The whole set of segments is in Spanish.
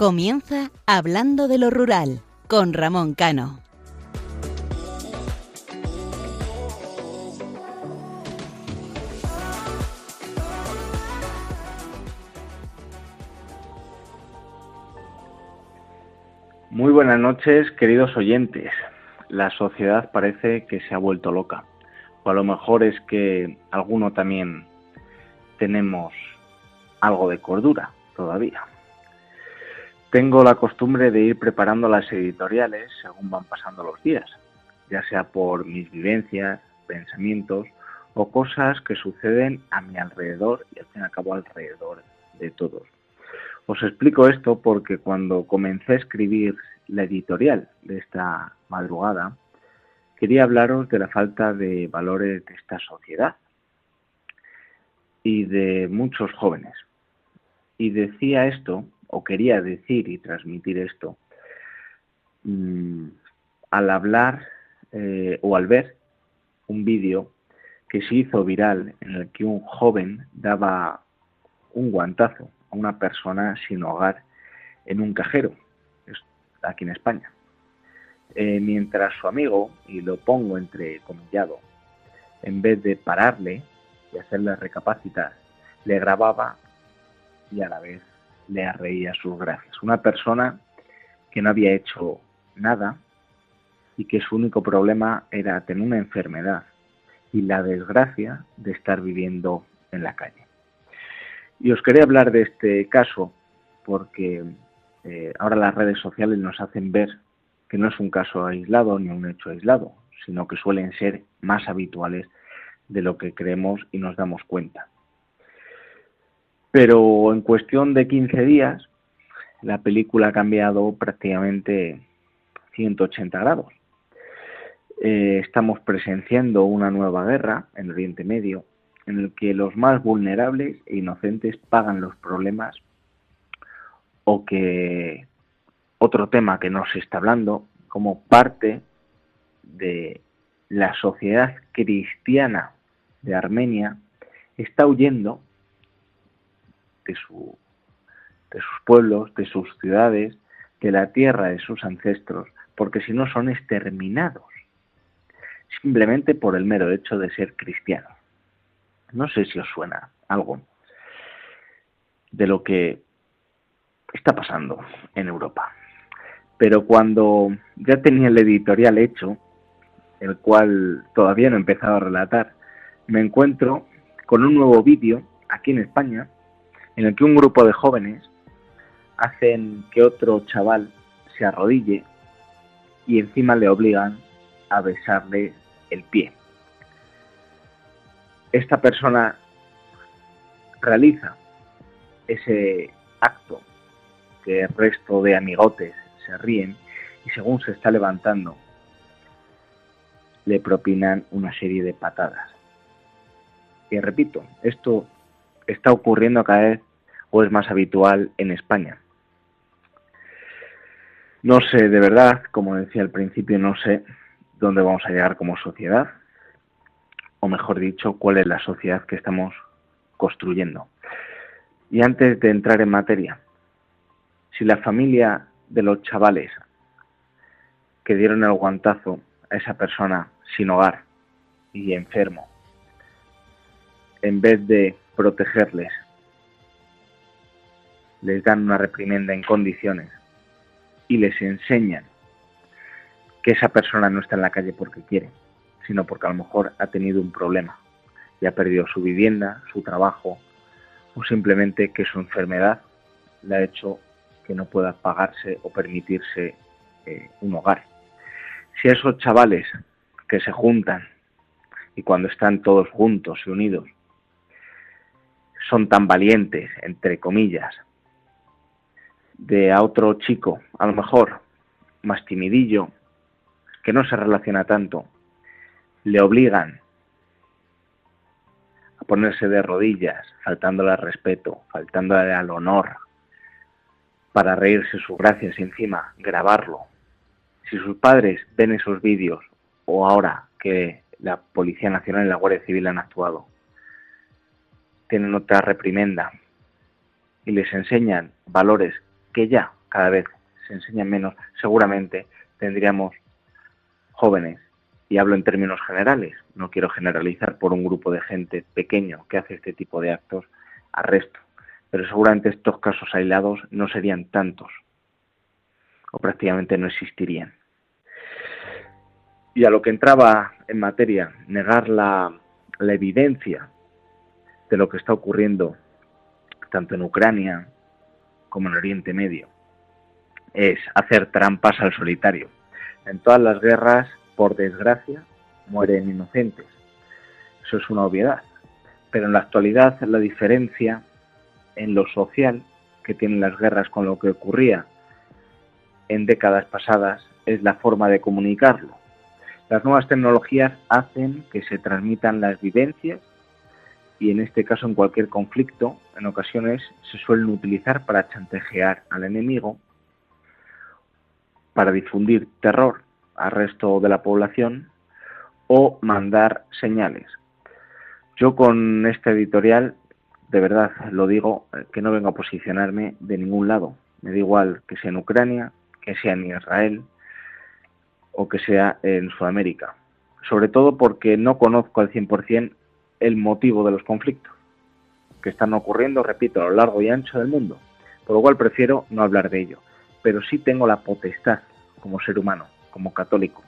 Comienza Hablando de lo Rural con Ramón Cano. Muy buenas noches, queridos oyentes. La sociedad parece que se ha vuelto loca. O a lo mejor es que alguno también tenemos algo de cordura todavía. Tengo la costumbre de ir preparando las editoriales según van pasando los días, ya sea por mis vivencias, pensamientos o cosas que suceden a mi alrededor y al fin y al cabo alrededor de todos. Os explico esto porque cuando comencé a escribir la editorial de esta madrugada, quería hablaros de la falta de valores de esta sociedad y de muchos jóvenes. Y decía esto o quería decir y transmitir esto mm, al hablar eh, o al ver un vídeo que se hizo viral en el que un joven daba un guantazo a una persona sin hogar en un cajero, aquí en España. Eh, mientras su amigo, y lo pongo entre comillado, en vez de pararle y hacerle recapacitar, le grababa y a la vez le reía sus gracias. Una persona que no había hecho nada y que su único problema era tener una enfermedad y la desgracia de estar viviendo en la calle. Y os quería hablar de este caso porque eh, ahora las redes sociales nos hacen ver que no es un caso aislado ni un hecho aislado, sino que suelen ser más habituales de lo que creemos y nos damos cuenta. Pero en cuestión de 15 días, la película ha cambiado prácticamente 180 grados. Eh, estamos presenciando una nueva guerra en Oriente Medio, en el que los más vulnerables e inocentes pagan los problemas o que otro tema que no se está hablando como parte de la sociedad cristiana de Armenia está huyendo de, su, de sus pueblos, de sus ciudades, de la tierra de sus ancestros, porque si no son exterminados, simplemente por el mero hecho de ser cristianos. No sé si os suena algo de lo que está pasando en Europa. Pero cuando ya tenía el editorial hecho, el cual todavía no he empezado a relatar, me encuentro con un nuevo vídeo aquí en España en el que un grupo de jóvenes hacen que otro chaval se arrodille y encima le obligan a besarle el pie. Esta persona realiza ese acto que el resto de amigotes se ríen y según se está levantando le propinan una serie de patadas. Y repito, esto está ocurriendo cada vez o es más habitual en España. No sé, de verdad, como decía al principio, no sé dónde vamos a llegar como sociedad, o mejor dicho, cuál es la sociedad que estamos construyendo. Y antes de entrar en materia, si la familia de los chavales que dieron el guantazo a esa persona sin hogar y enfermo, en vez de protegerles, les dan una reprimenda en condiciones y les enseñan que esa persona no está en la calle porque quiere, sino porque a lo mejor ha tenido un problema y ha perdido su vivienda, su trabajo o simplemente que su enfermedad le ha hecho que no pueda pagarse o permitirse eh, un hogar. Si esos chavales que se juntan y cuando están todos juntos y unidos son tan valientes, entre comillas, de a otro chico, a lo mejor más timidillo, que no se relaciona tanto, le obligan a ponerse de rodillas, faltándole al respeto, faltándole al honor, para reírse sus gracias y encima grabarlo. Si sus padres ven esos vídeos o ahora que la Policía Nacional y la Guardia Civil han actuado, tienen otra reprimenda y les enseñan valores que ya cada vez se enseñan menos, seguramente tendríamos jóvenes, y hablo en términos generales, no quiero generalizar por un grupo de gente pequeño que hace este tipo de actos, arresto, pero seguramente estos casos aislados no serían tantos o prácticamente no existirían. Y a lo que entraba en materia, negar la, la evidencia de lo que está ocurriendo tanto en Ucrania como en Oriente Medio, es hacer trampas al solitario. En todas las guerras, por desgracia, mueren inocentes. Eso es una obviedad. Pero en la actualidad la diferencia en lo social que tienen las guerras con lo que ocurría en décadas pasadas es la forma de comunicarlo. Las nuevas tecnologías hacen que se transmitan las vivencias y en este caso en cualquier conflicto, en ocasiones se suelen utilizar para chantajear al enemigo, para difundir terror al resto de la población o mandar señales. Yo con este editorial, de verdad lo digo, que no vengo a posicionarme de ningún lado. Me da igual que sea en Ucrania, que sea en Israel o que sea en Sudamérica. Sobre todo porque no conozco al 100% el motivo de los conflictos que están ocurriendo, repito, a lo largo y ancho del mundo. Por lo cual prefiero no hablar de ello. Pero sí tengo la potestad como ser humano, como católico,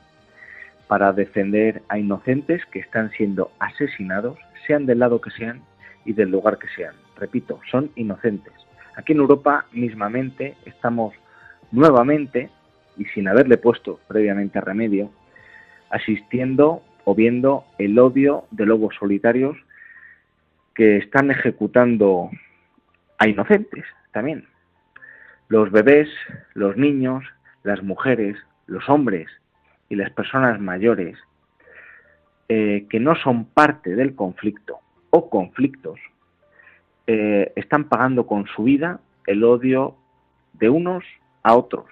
para defender a inocentes que están siendo asesinados, sean del lado que sean y del lugar que sean. Repito, son inocentes. Aquí en Europa mismamente estamos nuevamente, y sin haberle puesto previamente remedio, asistiendo o viendo el odio de lobos solitarios que están ejecutando a inocentes también. Los bebés, los niños, las mujeres, los hombres y las personas mayores eh, que no son parte del conflicto o conflictos eh, están pagando con su vida el odio de unos a otros.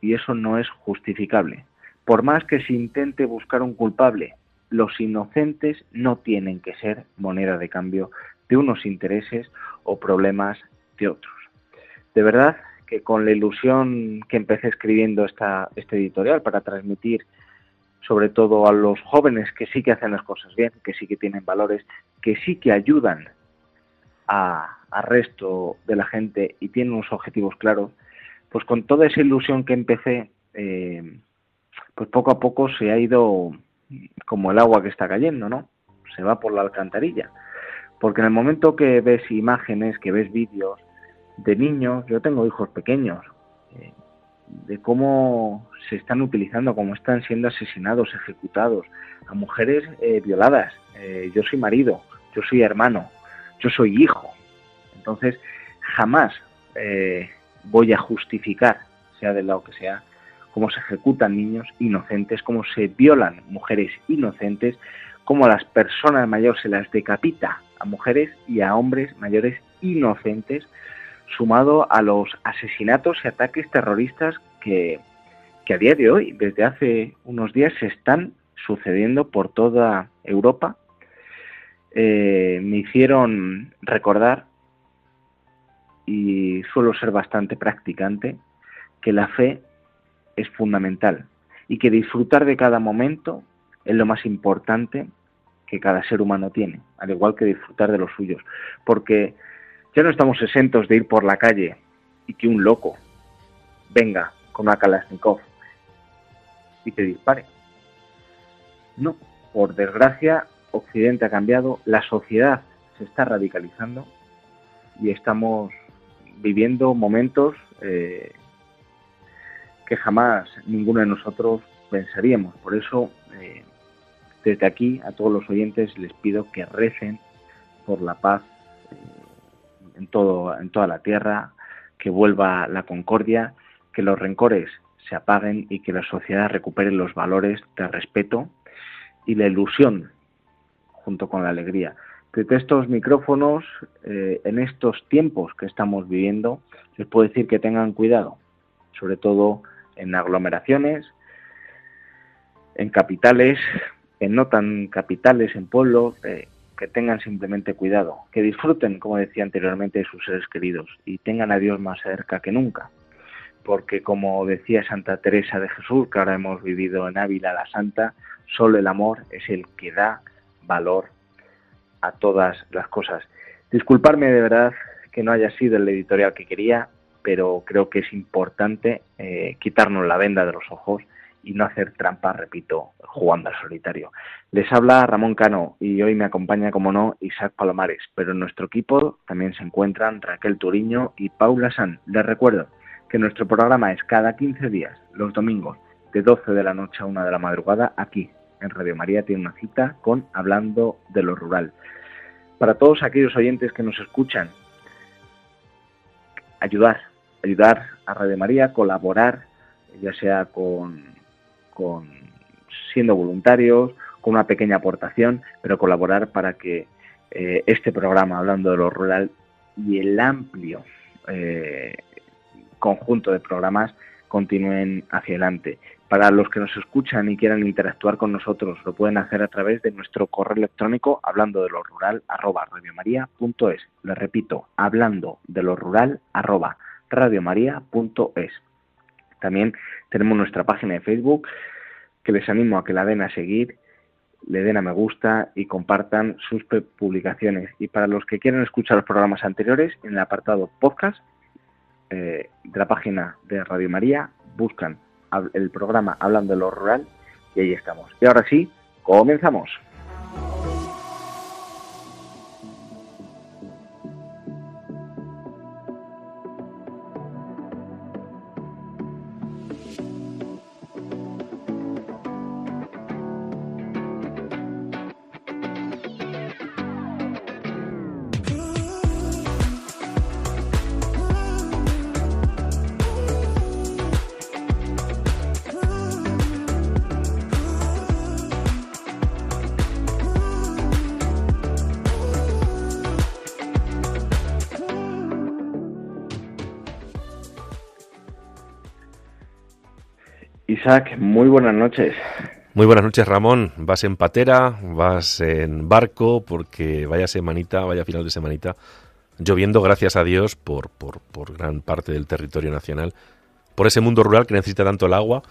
Y eso no es justificable. Por más que se intente buscar un culpable, los inocentes no tienen que ser moneda de cambio de unos intereses o problemas de otros. De verdad que con la ilusión que empecé escribiendo esta, este editorial para transmitir sobre todo a los jóvenes que sí que hacen las cosas bien, que sí que tienen valores, que sí que ayudan al resto de la gente y tienen unos objetivos claros, pues con toda esa ilusión que empecé, eh, pues poco a poco se ha ido como el agua que está cayendo, ¿no? Se va por la alcantarilla. Porque en el momento que ves imágenes, que ves vídeos de niños, yo tengo hijos pequeños, eh, de cómo se están utilizando, cómo están siendo asesinados, ejecutados, a mujeres eh, violadas. yo soy marido, yo soy hermano, yo soy hijo. Entonces, jamás voy a justificar, sea del lado que sea, cómo se ejecutan niños inocentes, cómo se violan mujeres inocentes, cómo a las personas mayores se las decapita a mujeres y a hombres mayores inocentes, sumado a los asesinatos y ataques terroristas que, a día de hoy, desde hace unos días, se están sucediendo por toda Europa. Eh, me hicieron recordar y suelo ser bastante practicante, que la fe es fundamental y que disfrutar de cada momento es lo más importante que cada ser humano tiene, al igual que disfrutar de los suyos, porque ya no estamos exentos de ir por la calle y que un loco venga con una Kalashnikov y te dispare. No, por desgracia, Occidente ha cambiado, la sociedad se está radicalizando y estamos viviendo momentos eh, que jamás ninguno de nosotros pensaríamos. Por eso, eh, desde aquí, a todos los oyentes les pido que recen por la paz eh, en, todo, en toda la tierra, que vuelva la concordia, que los rencores se apaguen y que la sociedad recupere los valores de respeto y la ilusión junto con la alegría desde estos micrófonos, eh, en estos tiempos que estamos viviendo, les puedo decir que tengan cuidado, sobre todo en aglomeraciones, en capitales, en no tan capitales, en pueblos, que tengan simplemente cuidado, que disfruten, como decía anteriormente, de sus seres queridos y tengan a Dios más cerca que nunca. porque como decía Santa Teresa de Jesús, que ahora hemos vivido en Ávila la Santa, solo el amor es el que da valor a todas las cosas. Disculparme de verdad que no haya sido el editorial que quería, pero creo que es importante eh, quitarnos la venda de los ojos y no hacer trampas, repito, jugando al solitario. Les habla Ramón Cano y hoy me acompaña, como no, Isaac Palomares, pero en nuestro equipo también se encuentran Raquel Turiño y Paula San. Les recuerdo que nuestro programa es cada 15 días, los domingos, de 12 de la noche a 1 de la madrugada, aquí en Radio María tiene una cita con Hablando de lo Rural. Para todos aquellos oyentes que nos escuchan, ayudar, ayudar a Radio María, colaborar, ya sea con con siendo voluntarios, con una pequeña aportación, pero colaborar para que eh, este programa, hablando de lo rural, y el amplio eh, conjunto de programas continúen hacia adelante. Para los que nos escuchan y quieran interactuar con nosotros, lo pueden hacer a través de nuestro correo electrónico hablando de lo rural arroba radiomaria.es. Les repito, hablando de lo rural arroba radiomaria.es. También tenemos nuestra página de Facebook que les animo a que la den a seguir, le den a me gusta y compartan sus publicaciones. Y para los que quieran escuchar los programas anteriores, en el apartado podcast eh, de la página de Radio María, buscan el programa Hablando de lo Rural y ahí estamos. Y ahora sí, comenzamos. Isaac, muy buenas noches. Muy buenas noches, Ramón. Vas en patera, vas en barco, porque vaya semanita, vaya final de semanita, lloviendo, gracias a Dios, por, por, gran parte del territorio nacional, por ese mundo rural que necesita tanto el agua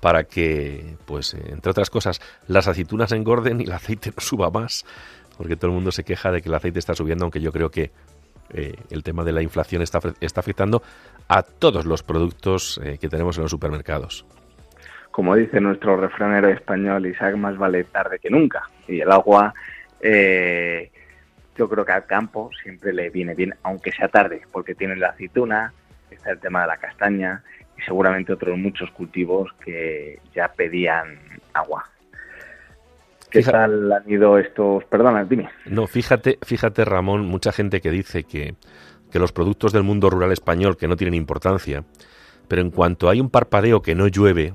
para que, pues, entre otras cosas, las aceitunas engorden y el aceite no suba más, porque todo el mundo se queja de que el aceite está subiendo, aunque yo creo que eh, el tema de la inflación está, está afectando a todos los productos eh, que tenemos en los supermercados como dice nuestro refranero español, Isaac, más vale tarde que nunca. Y el agua, eh, yo creo que al campo siempre le viene bien, aunque sea tarde, porque tiene la aceituna, está el tema de la castaña y seguramente otros muchos cultivos que ya pedían agua. ¿Qué tal han ido estos? Perdona, dime. No, fíjate, fíjate, Ramón, mucha gente que dice que, que los productos del mundo rural español que no tienen importancia, pero en cuanto hay un parpadeo que no llueve,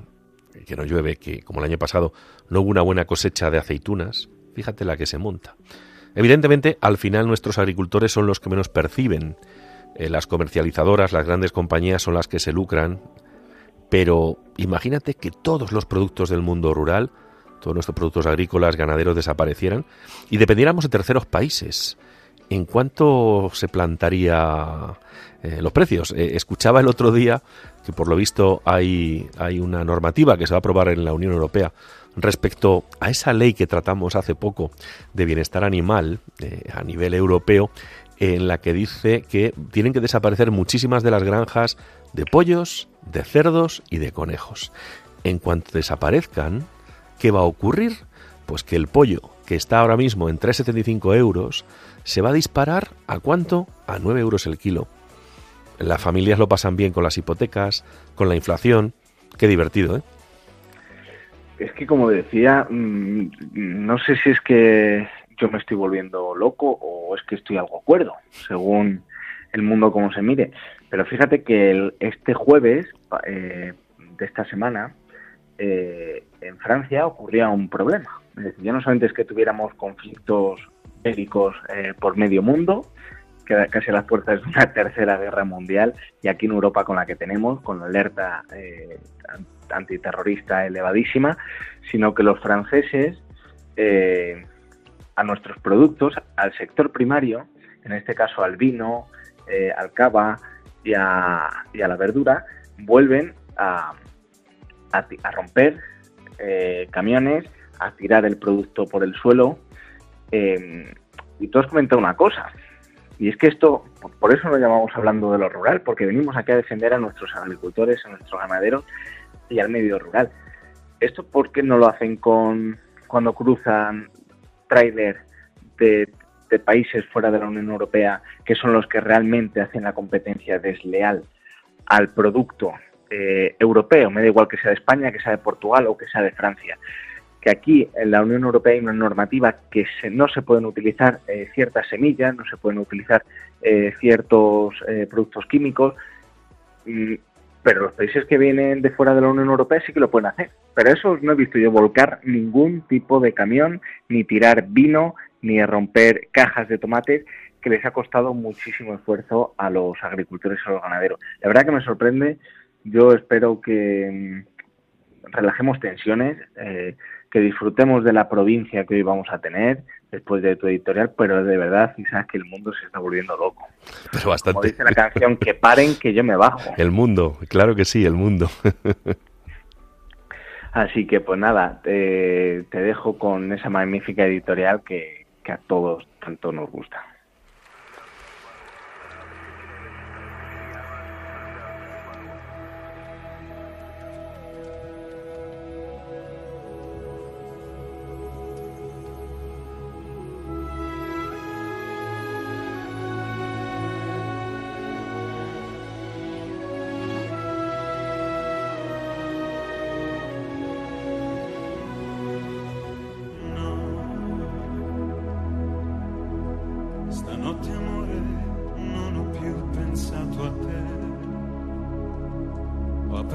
que no llueve, que como el año pasado no hubo una buena cosecha de aceitunas, fíjate la que se monta. Evidentemente, al final nuestros agricultores son los que menos perciben. Eh, las comercializadoras, las grandes compañías son las que se lucran. Pero imagínate que todos los productos del mundo rural, todos nuestros productos agrícolas, ganaderos desaparecieran y dependiéramos de terceros países. ¿En cuánto se plantaría eh, los precios? Eh, escuchaba el otro día que por lo visto hay, hay una normativa que se va a aprobar en la Unión Europea respecto a esa ley que tratamos hace poco de bienestar animal eh, a nivel europeo, en la que dice que tienen que desaparecer muchísimas de las granjas de pollos, de cerdos y de conejos. En cuanto desaparezcan, ¿qué va a ocurrir? Pues que el pollo, que está ahora mismo en 3,75 euros, se va a disparar a cuánto? A 9 euros el kilo. Las familias lo pasan bien con las hipotecas, con la inflación. Qué divertido, ¿eh? Es que como decía, mm, no sé si es que yo me estoy volviendo loco o es que estoy algo acuerdo, según el mundo como se mire. Pero fíjate que este jueves eh, de esta semana eh, en Francia ocurría un problema. Ya no solamente es que tuviéramos conflictos bélicos eh, por medio mundo, casi a las puertas de una tercera guerra mundial y aquí en Europa con la que tenemos, con la alerta eh, antiterrorista elevadísima, sino que los franceses eh, a nuestros productos, al sector primario, en este caso al vino, eh, al cava y a la verdura, vuelven a, a, romper eh, camiones, a tirar el producto por el suelo. Eh, y tú has comentado una cosa, y es que esto, por eso lo llamamos hablando de lo rural, porque venimos aquí a defender a nuestros agricultores, a nuestros ganaderos y al medio rural. ¿Esto por qué no lo hacen con cuando cruzan trailers de, países fuera de la Unión Europea, que son los que realmente hacen la competencia desleal al producto eh, europeo? Me da igual que sea de España, que sea de Portugal o que sea de Francia que aquí en la Unión Europea hay una normativa que no se pueden utilizar eh, ciertas semillas, no se pueden utilizar eh, ciertos productos químicos, mm, pero los países que vienen de fuera de la Unión Europea sí que lo pueden hacer. Pero eso no he visto yo volcar ningún tipo de camión, ni tirar vino, ni romper cajas de tomates, que les ha costado muchísimo esfuerzo a los agricultores y a los ganaderos. La verdad que me sorprende, yo espero que mm, relajemos tensiones, que disfrutemos de la provincia que hoy vamos a tener después de tu editorial, pero de verdad, sabes que el mundo se está volviendo loco. Pero bastante. Como dice la canción, que paren, que yo me bajo. El mundo, claro que sí, el mundo. Así que pues nada, te, te dejo con esa magnífica editorial que, que a todos tanto nos gusta.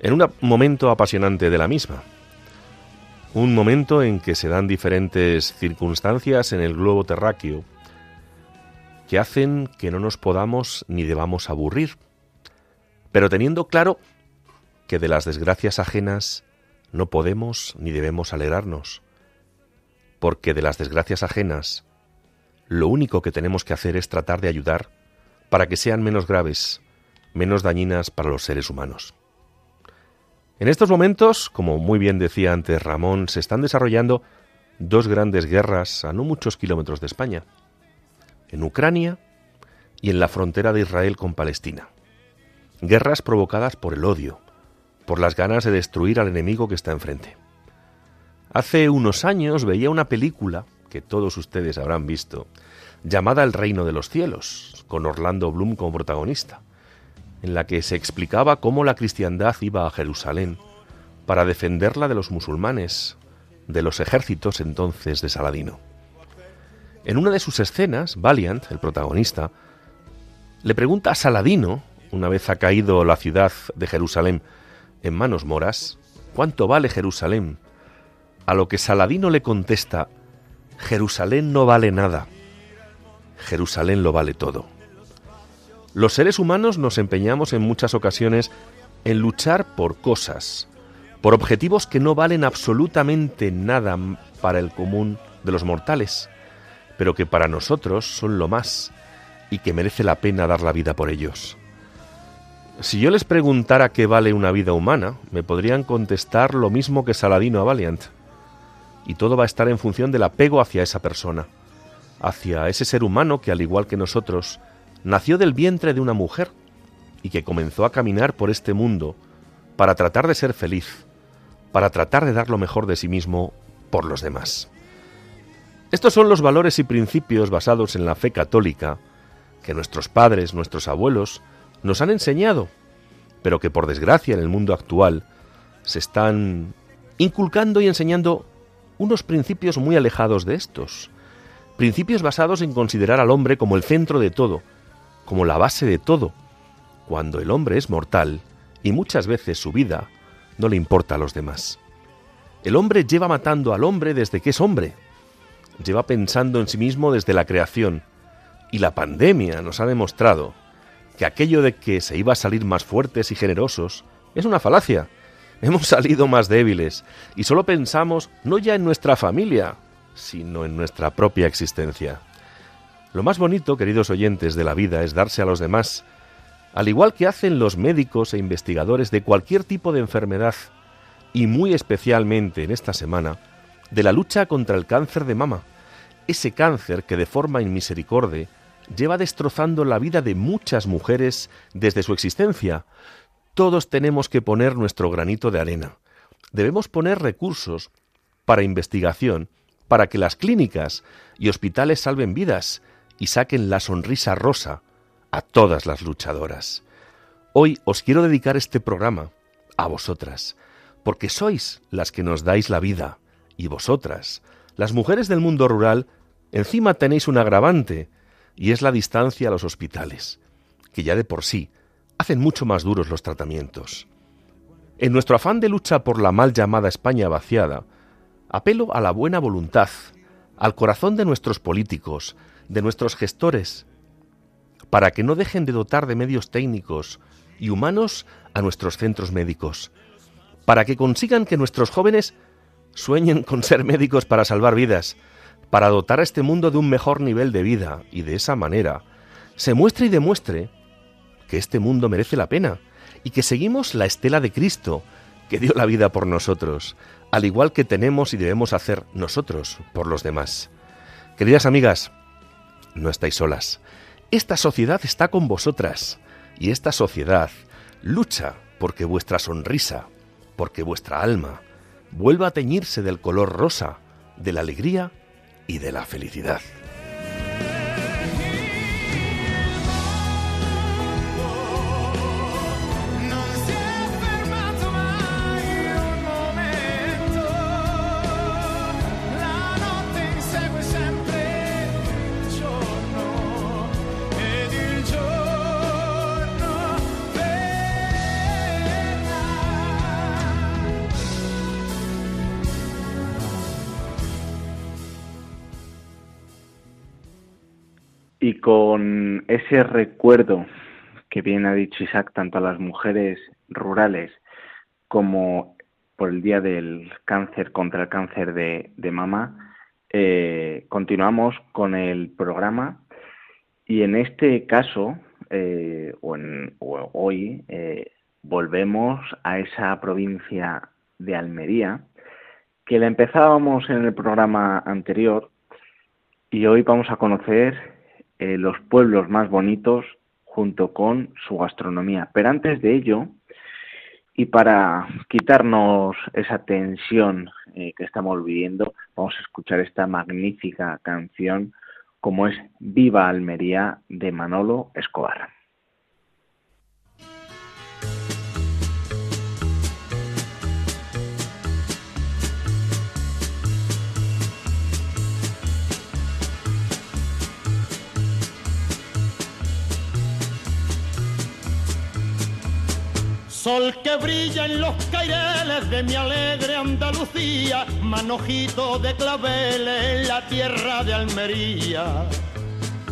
en un momento apasionante de la misma. Un momento en que se dan diferentes circunstancias en el globo terráqueo que hacen que no nos podamos ni debamos aburrir, pero teniendo claro que de las desgracias ajenas no podemos ni debemos alegrarnos, porque de las desgracias ajenas lo único que tenemos que hacer es tratar de ayudar para que sean menos graves, menos dañinas para los seres humanos. En estos momentos, como muy bien decía antes Ramón, se están desarrollando dos grandes guerras a no muchos kilómetros de España, en Ucrania y en la frontera de Israel con Palestina. Guerras provocadas por el odio, por las ganas de destruir al enemigo que está enfrente. Hace unos años veía una película que todos ustedes habrán visto, llamada El Reino de los Cielos, con Orlando Bloom como protagonista, en la que se explicaba cómo la cristiandad iba a Jerusalén para defenderla de los musulmanes, de los ejércitos entonces de Saladino. En una de sus escenas, Valiant, el protagonista, le pregunta a Saladino, una vez ha caído la ciudad de Jerusalén en manos moras, ¿cuánto vale Jerusalén? A lo que Saladino le contesta, Jerusalén no vale nada. Jerusalén lo vale todo. Los seres humanos nos empeñamos en muchas ocasiones en luchar por cosas, por objetivos que no valen absolutamente nada para el común de los mortales, pero que para nosotros son lo más y que merece la pena dar la vida por ellos. Si yo les preguntara qué vale una vida humana, me podrían contestar lo mismo que Saladino a Valiant y todo va a estar en función del apego hacia esa persona, hacia ese ser humano que, al igual que nosotros, nació del vientre de una mujer y que comenzó a caminar por este mundo para tratar de ser feliz, para tratar de dar lo mejor de sí mismo por los demás. Estos son los valores y principios basados en la fe católica que nuestros padres, nuestros abuelos, nos han enseñado, pero que por desgracia en el mundo actual se están inculcando y enseñando unos principios muy alejados de estos. Principios basados en considerar al hombre como el centro de todo, como la base de todo, cuando el hombre es mortal y muchas veces su vida no le importa a los demás. El hombre lleva matando al hombre desde que es hombre. Lleva pensando en sí mismo desde la creación. Y la pandemia nos ha demostrado que aquello de que se iba a salir más fuertes y generosos es una falacia. Hemos salido más débiles y solo pensamos no ya en nuestra familia, sino en nuestra propia existencia. Lo más bonito, queridos oyentes, de la vida es darse a los demás, al igual que hacen los médicos e investigadores de cualquier tipo de enfermedad, y muy especialmente en esta semana, de la lucha contra el cáncer de mama, ese cáncer que de forma inmisericordia lleva destrozando la vida de muchas mujeres desde su existencia. Todos tenemos que poner nuestro granito de arena. Debemos poner recursos para investigación, para que las clínicas y hospitales salven vidas y saquen la sonrisa rosa a todas las luchadoras. Hoy os quiero dedicar este programa a vosotras, porque sois las que nos dais la vida, y vosotras, las mujeres del mundo rural, encima tenéis un agravante, y es la distancia a los hospitales, que ya de por sí hacen mucho más duros los tratamientos. En nuestro afán de lucha por la mal llamada España vaciada, apelo a la buena voluntad, al corazón de nuestros políticos, de nuestros gestores, para que no dejen de dotar de medios técnicos y humanos a nuestros centros médicos, para que consigan que nuestros jóvenes sueñen con ser médicos para salvar vidas, para dotar a este mundo de un mejor nivel de vida y de esa manera se muestre y demuestre que este mundo merece la pena y que seguimos la estela de Cristo, que dio la vida por nosotros, al igual que tenemos y debemos hacer nosotros por los demás. Queridas amigas, no estáis solas. Esta sociedad está con vosotras y esta sociedad lucha porque vuestra sonrisa, porque vuestra alma vuelva a teñirse del color rosa, de la alegría y de la felicidad. Ese recuerdo que bien ha dicho Isaac tanto a las mujeres rurales como por el Día del Cáncer contra el Cáncer de, Mama, eh, continuamos con el programa. Y en este caso, eh, o, hoy, eh, volvemos a esa provincia de Almería, que la empezábamos en el programa anterior y hoy vamos a conocer eh, los pueblos más bonitos junto con su gastronomía. Pero antes de ello, y para quitarnos esa tensión eh, que estamos viviendo, vamos a escuchar esta magnífica canción como es Viva Almería de Manolo Escobar. Sol que brilla en los caireles de mi alegre Andalucía, manojito de claveles en la tierra de Almería.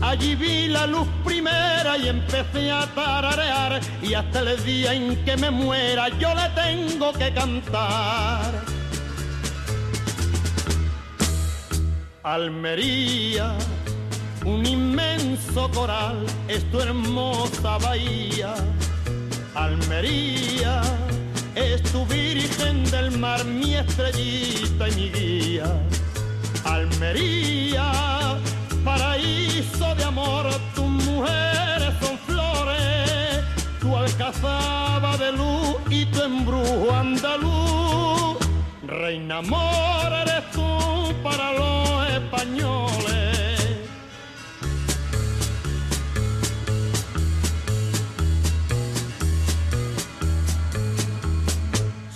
Allí vi la luz primera y empecé a tararear y hasta el día en que me muera yo le tengo que cantar. Almería, un inmenso coral, es tu hermosa bahía Almería es tu virgen del mar, mi estrellita y mi guía. Almería, paraíso de amor, tus mujeres son flores, tu alcazaba de luz y tu embrujo andaluz. Reina amor eres tú para los españoles.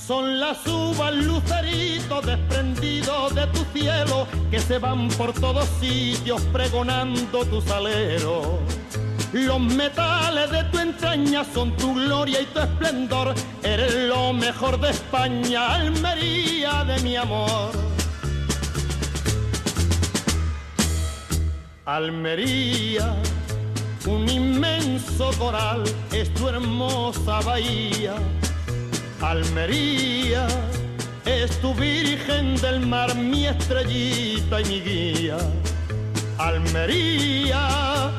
Son las uvas luceritos desprendidos de tu cielo que se van por todos sitios pregonando tu salero. Los metales de tu entraña son tu gloria y tu esplendor. Eres lo mejor de España, Almería de mi amor. Almería, un inmenso coral es tu hermosa bahía. Almería, es tu virgen del mar, mi estrellita y mi guía. Almería,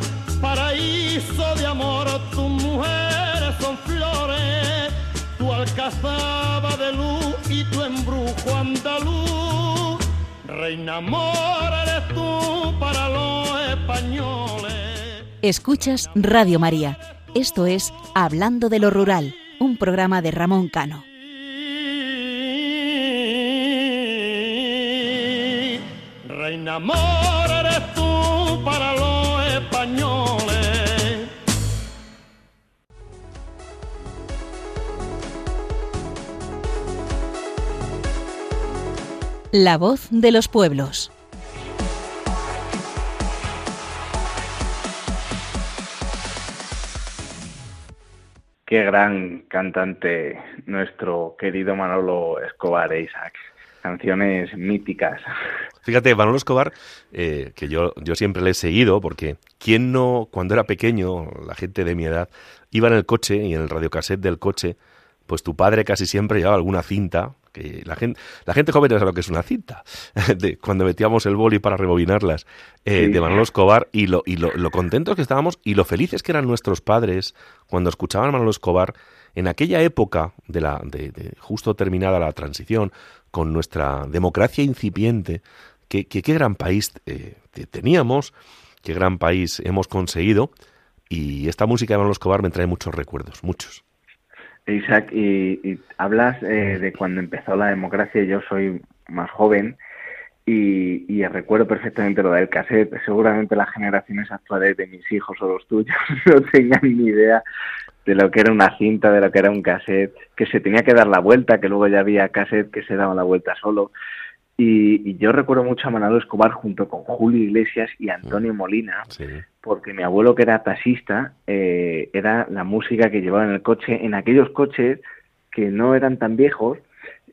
paraíso de amor, tus mujeres son flores, tu alcazaba de luz y tu embrujo andaluz. Reina amor eres tú para los españoles. Escuchas Radio María. Esto es Hablando de lo Rural, un programa de Ramón Cano. Reina amor eres tú para los españoles. La voz de los pueblos. Qué gran cantante nuestro querido Manolo Escobar Isaac. Canciones míticas. Fíjate, Manolo Escobar, eh, que yo, yo siempre le he seguido, porque ¿quién no, cuando era pequeño, la gente de mi edad, iba en el coche y en el radiocassette del coche, pues tu padre casi siempre llevaba alguna cinta, que la gente, la gente joven no sabe lo que es una cinta, de, cuando metíamos el boli para rebobinarlas, eh, Sí. de Manolo Escobar, y, lo, y lo, lo contentos que estábamos y lo felices que eran nuestros padres cuando escuchaban a Manolo Escobar en aquella época de la de, de justo terminada la transición con nuestra democracia incipiente que, que- qué gran país eh, te- teníamos qué gran país hemos conseguido y esta música de Manolo Escobar me trae muchos recuerdos muchos Isaac, y, y hablas eh, de cuando empezó la democracia, yo soy más joven y, y recuerdo perfectamente lo del cassette. Seguramente las generaciones actuales de mis hijos o los tuyos no tengan ni idea de lo que era una cinta, de lo que era un cassette, que se tenía que dar la vuelta, que luego ya había cassette que se daba la vuelta solo. Y, y yo recuerdo mucho a Manolo Escobar junto con Julio Iglesias y Antonio Molina, sí porque mi abuelo que era taxista eh, era la música que llevaba en el coche en aquellos coches que no eran tan viejos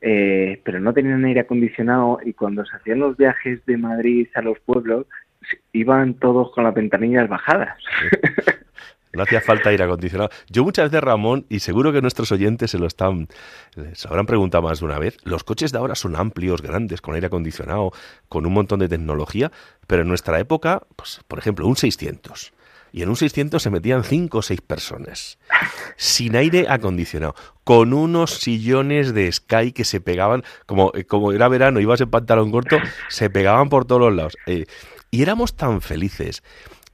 eh, pero no tenían aire acondicionado y cuando se hacían los viajes de Madrid a los pueblos iban todos con las ventanillas bajadas No hacía falta aire acondicionado. Yo muchas veces, Ramón, y seguro que nuestros oyentes se lo están, se habrán preguntado más de una vez, los coches de ahora son amplios, grandes, con aire acondicionado, con un montón de tecnología, pero en nuestra época, pues, por ejemplo, un 600. Y en un 600 se metían cinco o seis personas, sin aire acondicionado, con unos sillones de Sky que se pegaban, como, eh, como era verano, ibas en pantalón corto, se pegaban por todos los lados. Eh, y éramos tan felices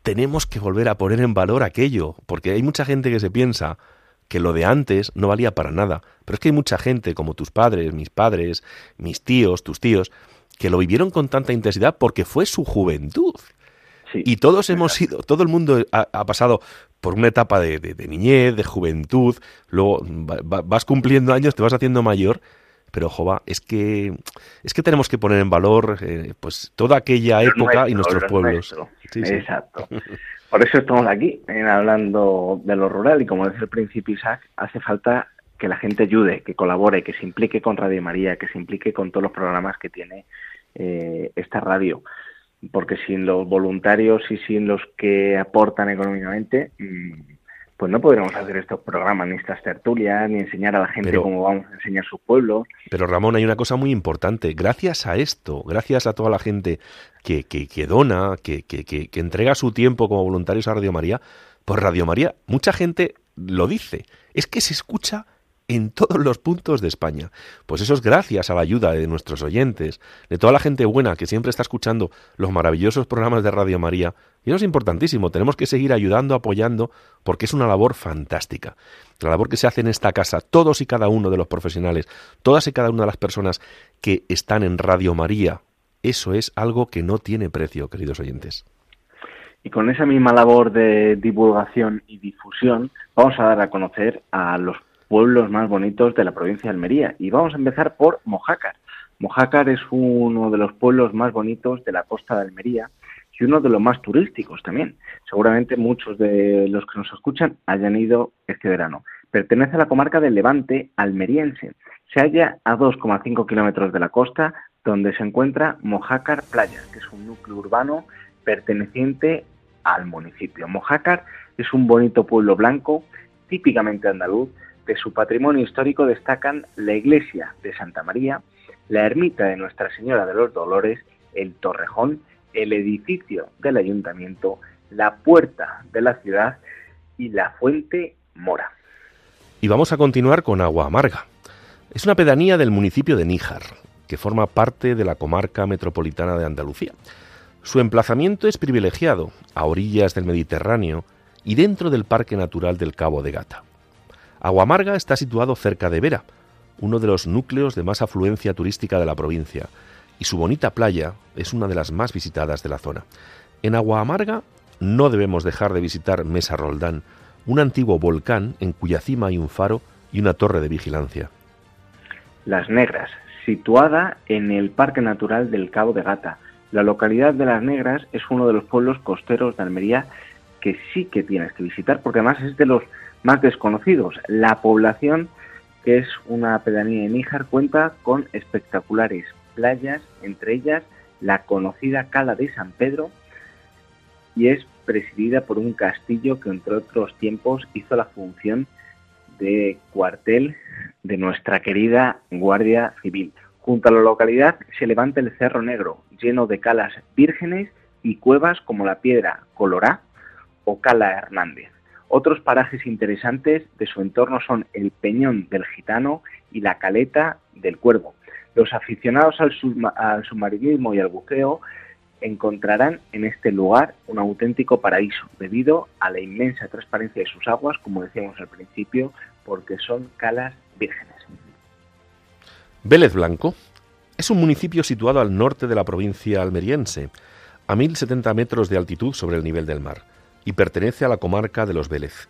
tenemos que volver a poner en valor aquello, porque hay mucha gente que se piensa que lo de antes no valía para nada, pero es que hay mucha gente, como tus padres, mis padres, mis tíos, tus tíos, que lo vivieron con tanta intensidad porque fue su juventud. sí Y todos hemos sido, todo el mundo ha, ha pasado por una etapa de, de- de niñez, de juventud, luego va- va- vas cumpliendo años, te vas haciendo mayor, pero jova, es que es que tenemos que poner en valor eh, pues toda aquella época y nuestro, nuestros lo pueblos. nuestro. Sí, sí. Exacto. Por eso estamos aquí, en hablando de lo rural y como decía el principio Isaac, hace falta que la gente ayude, que colabore, que se implique con Radio María, que se implique con todos los programas que tiene eh, esta radio. Porque sin los voluntarios y sin los que aportan económicamente, mm, pues no podremos hacer estos programas, ni estas tertulias, ni enseñar a la gente Pero- cómo vamos a enseñar su pueblo. Pero Ramón, hay una cosa muy importante. Gracias a esto, gracias a toda la gente que, que, que dona, que, que, que, que entrega su tiempo como voluntarios a Radio María, pues Radio María, mucha gente lo dice, es que se escucha en todos los puntos de España. Pues eso es gracias a la ayuda de nuestros oyentes, de toda la gente buena que siempre está escuchando los maravillosos programas de Radio María. Y eso es importantísimo, tenemos que seguir ayudando, apoyando, porque es una labor fantástica. La labor que se hace en esta casa, todos y cada uno de los profesionales, todas y cada una de las personas que están en Radio María, eso es algo que no tiene precio, queridos oyentes. Y con esa misma labor de divulgación y difusión, vamos a dar a conocer a los pueblos más bonitos de la provincia de Almería. Y vamos a empezar por Mojácar. Mojácar es uno de los pueblos más bonitos de la costa de Almería y uno de los más turísticos también. Seguramente muchos de los que nos escuchan hayan ido este verano. Pertenece a la comarca del Levante almeriense. Se halla a 2,5 kilómetros de la costa, donde se encuentra Mojácar Playa, que es un núcleo urbano perteneciente al municipio. Mojácar es un bonito pueblo blanco, típicamente andaluz. De su patrimonio histórico destacan la iglesia de Santa María, la ermita de Nuestra Señora de los Dolores, el Torrejón, el edificio del ayuntamiento, la puerta de la ciudad y la fuente Mora. Y vamos a continuar con Agua Amarga. Es una pedanía del municipio de Níjar, que forma parte de la comarca metropolitana de Andalucía. Su emplazamiento es privilegiado, a orillas del Mediterráneo y dentro del Parque Natural del Cabo de Gata. Agua Amarga está situado cerca de Vera, uno de los núcleos de más afluencia turística de la provincia, y su bonita playa es una de las más visitadas de la zona. En Agua Amarga no debemos dejar de visitar Mesa Roldán, un antiguo volcán en cuya cima hay un faro y una torre de vigilancia. Las Negras, situada en el Parque Natural del Cabo de Gata. La localidad de Las Negras es uno de los pueblos costeros de Almería que sí que tienes que visitar porque además es de los más desconocidos. La población, que es una pedanía de Níjar, cuenta con espectaculares playas, entre ellas la conocida Cala de San Pedro, y es presidida por un castillo que entre otros tiempos hizo la función de cuartel de nuestra querida Guardia Civil. Junto a la localidad se levanta el Cerro Negro, lleno de calas vírgenes y cuevas como la Piedra Colorá o Cala Hernández. Otros parajes interesantes de su entorno son el Peñón del Gitano y la Caleta del Cuervo. Los aficionados al, submarinismo y al buceo encontrarán en este lugar un auténtico paraíso, debido a la inmensa transparencia de sus aguas, como decíamos al principio, porque son calas vírgenes. Vélez Blanco es un municipio situado al norte de la provincia almeriense, a 1070 metros de altitud sobre el nivel del mar, y pertenece a la comarca de los Vélez.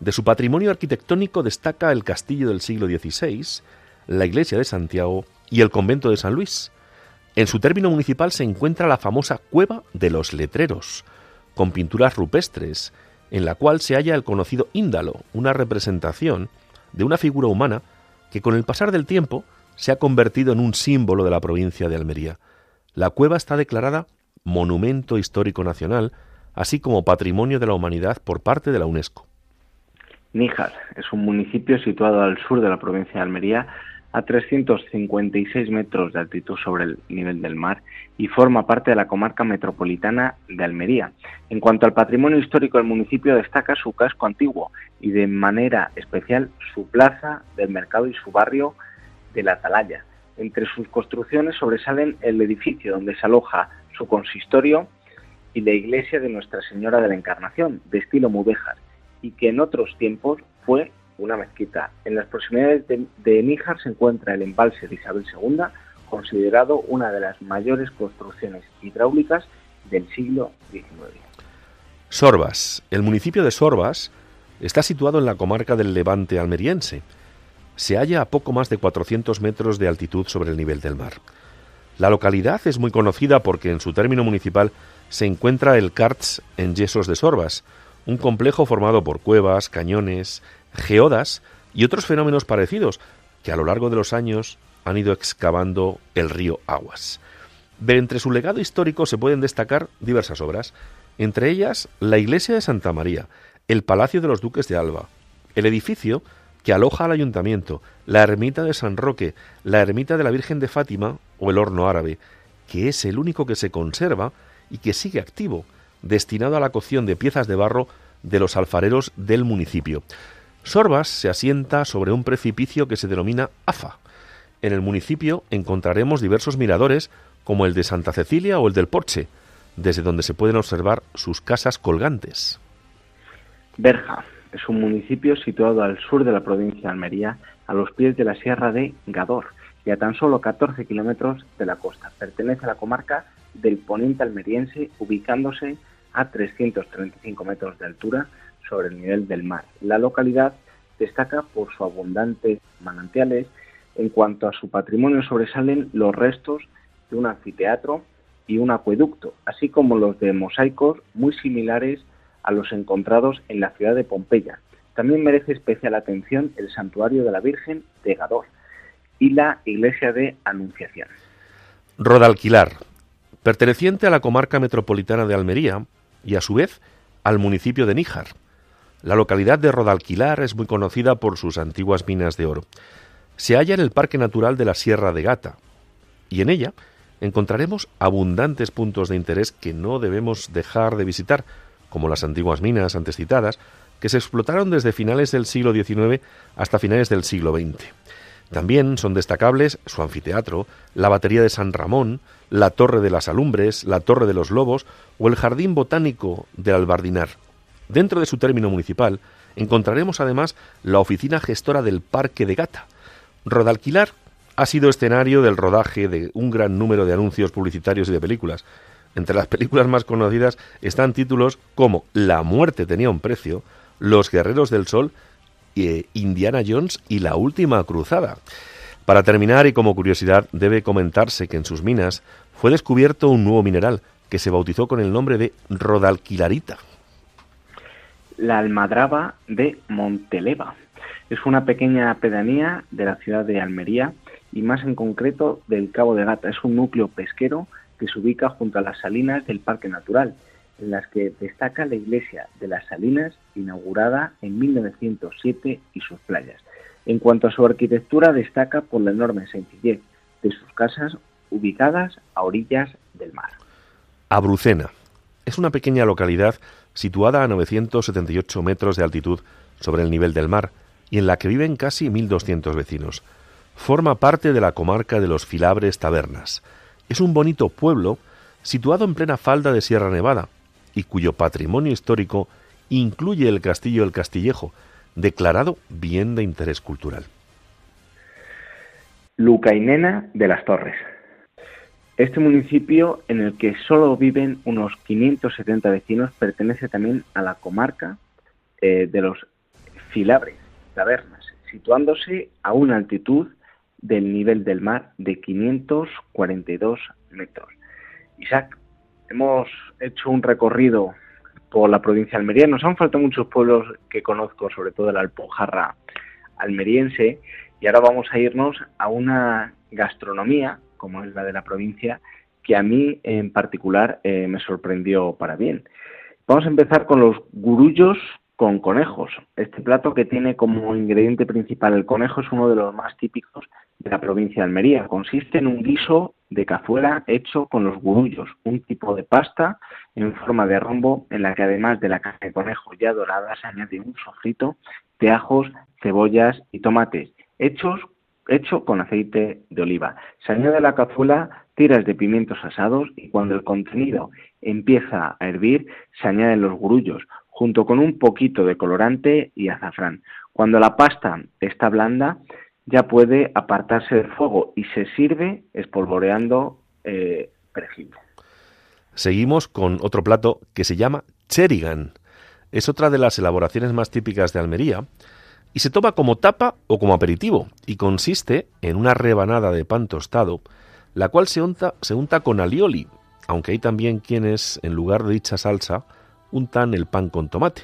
De su patrimonio arquitectónico destaca el castillo del siglo XVI, la iglesia de Santiago y el convento de San Luis, en su término municipal se encuentra la famosa Cueva de los Letreros, con pinturas rupestres, en la cual se halla el conocido índalo, una representación de una figura humana que con el pasar del tiempo se ha convertido en un símbolo de la provincia de Almería. La cueva está declarada Monumento Histórico Nacional, así como Patrimonio de la Humanidad por parte de la UNESCO. Níjar es un municipio situado al sur de la provincia de Almería, a 356 metros de altitud sobre el nivel del mar y forma parte de la comarca metropolitana de Almería. En cuanto al patrimonio histórico del municipio destaca su casco antiguo y de manera especial su plaza del mercado y su barrio de la Atalaya. Entre sus construcciones sobresalen el edificio donde se aloja su consistorio y la iglesia de Nuestra Señora de la Encarnación, de estilo mudéjar, y que en otros tiempos fue una mezquita. En las proximidades de, Níjar se encuentra el embalse de Isabel II, considerado una de las mayores construcciones hidráulicas del siglo XIX. Sorbas. El municipio de Sorbas está situado en la comarca del Levante almeriense. Se halla a poco más de 400 metros de altitud sobre el nivel del mar. La localidad es muy conocida porque en su término municipal se encuentra el Carts en Yesos de Sorbas, un complejo formado por cuevas, cañones, geodas y otros fenómenos parecidos que a lo largo de los años han ido excavando el río Aguas. De entre su legado histórico se pueden destacar diversas obras, entre ellas la iglesia de Santa María, el Palacio de los Duques de Alba, el edificio que aloja al ayuntamiento, la ermita de San Roque, la ermita de la Virgen de Fátima o el horno árabe, que es el único que se conserva y que sigue activo, destinado a la cocción de piezas de barro de los alfareros del municipio. Sorbas se asienta sobre un precipicio que se denomina Afa. En el municipio encontraremos diversos miradores como el de Santa Cecilia o el del Porche, desde donde se pueden observar sus casas colgantes. Berja es un municipio situado al sur de la provincia de Almería, a los pies de la sierra de Gador y a tan solo 14 kilómetros de la costa. Pertenece a la comarca del Poniente almeriense, ubicándose a 335 metros de altura sobre el nivel del mar. La localidad destaca por su abundante manantiales. En cuanto a su patrimonio sobresalen los restos de un anfiteatro y un acueducto, así como los de mosaicos muy similares a los encontrados en la ciudad de Pompeya. También merece especial atención el santuario de la Virgen de Gador y la iglesia de Anunciación. Rodalquilar, perteneciente a la comarca metropolitana de Almería y a su vez al municipio de Níjar. La localidad de Rodalquilar es muy conocida por sus antiguas minas de oro. Se halla en el Parque Natural de la Sierra de Gata y en ella encontraremos abundantes puntos de interés que no debemos dejar de visitar, como las antiguas minas antes citadas, que se explotaron desde finales del siglo XIX hasta finales del siglo XX. También son destacables su anfiteatro, la batería de San Ramón, la Torre de las Alumbres, la Torre de los Lobos o el Jardín Botánico del Albardinar. Dentro de su término municipal encontraremos además la oficina gestora del Parque de Gata. Rodalquilar ha sido escenario del rodaje de un gran número de anuncios publicitarios y de películas. Entre las películas más conocidas están títulos como La muerte tenía un precio, Los guerreros del sol, eh, Indiana Jones y La última cruzada. Para terminar y como curiosidad debe comentarse que en sus minas fue descubierto un nuevo mineral que se bautizó con el nombre de rodalquilarita. La almadraba de Monteleva. Es una pequeña pedanía de la ciudad de Almería y más en concreto del Cabo de Gata. Es un núcleo pesquero que se ubica junto a las salinas del Parque Natural, en las que destaca la iglesia de las Salinas, inaugurada en 1907, y sus playas. En cuanto a su arquitectura, destaca por la enorme sencillez de sus casas ubicadas a orillas del mar. Abrucena es una pequeña localidad situada a 978 metros de altitud sobre el nivel del mar y en la que viven casi 1.200 vecinos forma parte de la comarca de los Filabres Tabernas. Es un bonito pueblo situado en plena falda de Sierra Nevada y cuyo patrimonio histórico incluye el castillo El Castillejo, declarado bien de interés cultural. Lucainena de las Torres. Este municipio, en el que solo viven unos 570 vecinos, pertenece también a la comarca eh, de los Filabres, Tabernas, situándose a una altitud del nivel del mar de 542 metros. Isaac, hemos hecho un recorrido por la provincia Almería. Nos han faltado muchos pueblos que conozco, sobre todo la Alpujarra almeriense, y ahora vamos a irnos a una gastronomía, como es la de la provincia, que a mí en particular eh, me sorprendió para bien. Vamos a empezar con los gurullos con conejos. Este plato que tiene como ingrediente principal el conejo es uno de los más típicos de la provincia de Almería. Consiste en un guiso de cazuela hecho con los gurullos, un tipo de pasta en forma de rombo en la que además de la carne de conejo ya dorada se añade un sofrito de ajos, cebollas y tomates, hechos hecho con aceite de oliva. Se añade a la cazuela tiras de pimientos asados y cuando el contenido empieza a hervir se añaden los gurullos, junto con un poquito de colorante y azafrán. Cuando la pasta está blanda, ya puede apartarse del fuego y se sirve espolvoreando eh. Seguimos con otro plato que se llama cherigan. Es otra de las elaboraciones más típicas de Almería y se toma como tapa o como aperitivo y consiste en una rebanada de pan tostado, la cual se unta, se unta con alioli, aunque hay también quienes, en lugar de dicha salsa, untan el pan con tomate.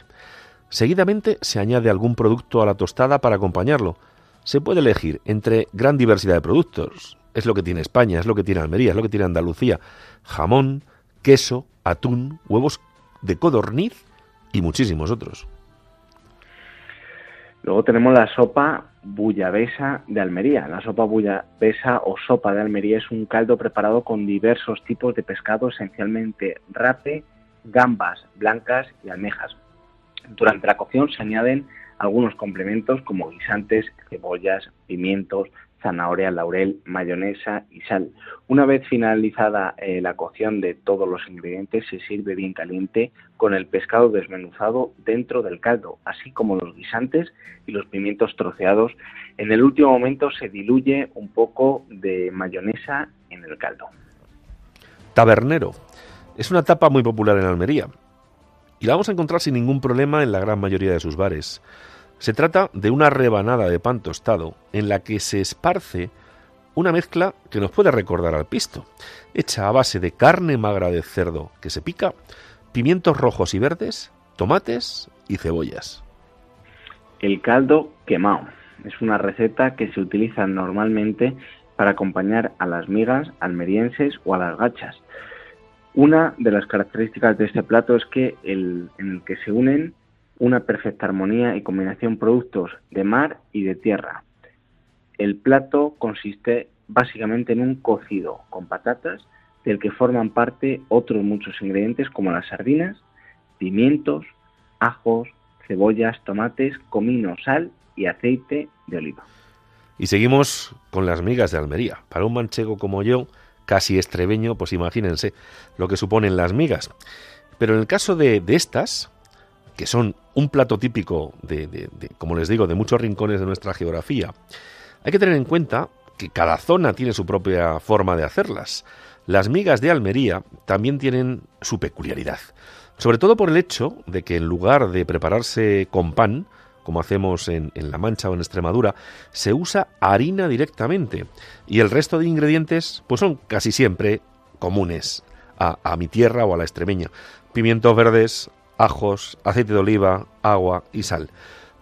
Seguidamente se añade algún producto a la tostada para acompañarlo. Se puede elegir entre gran diversidad de productos. Es lo que tiene España, es lo que tiene Almería, es lo que tiene Andalucía. Jamón, queso, atún, huevos de codorniz y muchísimos otros. Luego tenemos la sopa bullabesa de Almería. La sopa bullabesa o sopa de Almería es un caldo preparado con diversos tipos de pescado, esencialmente rape, gambas blancas y almejas. Durante la cocción se añaden algunos complementos como guisantes, cebollas, pimientos, zanahoria, laurel, mayonesa y sal. Una vez finalizada eh, la cocción de todos los ingredientes, se sirve bien caliente con el pescado desmenuzado dentro del caldo, así como los guisantes y los pimientos troceados. En el último momento se diluye un poco de mayonesa en el caldo. Tabernero. Es una tapa muy popular en Almería y la vamos a encontrar sin ningún problema en la gran mayoría de sus bares. Se trata de una rebanada de pan tostado en la que se esparce una mezcla que nos puede recordar al pisto, hecha a base de carne magra de cerdo que se pica, pimientos rojos y verdes, tomates y cebollas. El caldo quemado es una receta que se utiliza normalmente para acompañar a las migas almerienses o a las gachas. Una de las características de este plato es que en el que se unen una perfecta armonía y combinación productos de mar y de tierra. El plato consiste básicamente en un cocido con patatas del que forman parte otros muchos ingredientes como las sardinas, pimientos, ajos, cebollas, tomates, comino, sal y aceite de oliva. Y seguimos con las migas de Almería. Para un manchego como yo, casi estrebeño, pues imagínense lo que suponen las migas. Pero en el caso de, estas, que son un plato típico de, como les digo, de muchos rincones de nuestra geografía, hay que tener en cuenta que cada zona tiene su propia forma de hacerlas. Las migas de Almería también tienen su peculiaridad, sobre todo por el hecho de que en lugar de prepararse con pan, como hacemos en, La Mancha o en Extremadura, se usa harina directamente y el resto de ingredientes pues son casi siempre comunes a, a mi tierra o a la extremeña. Pimientos verdes, ajos, aceite de oliva, agua y sal.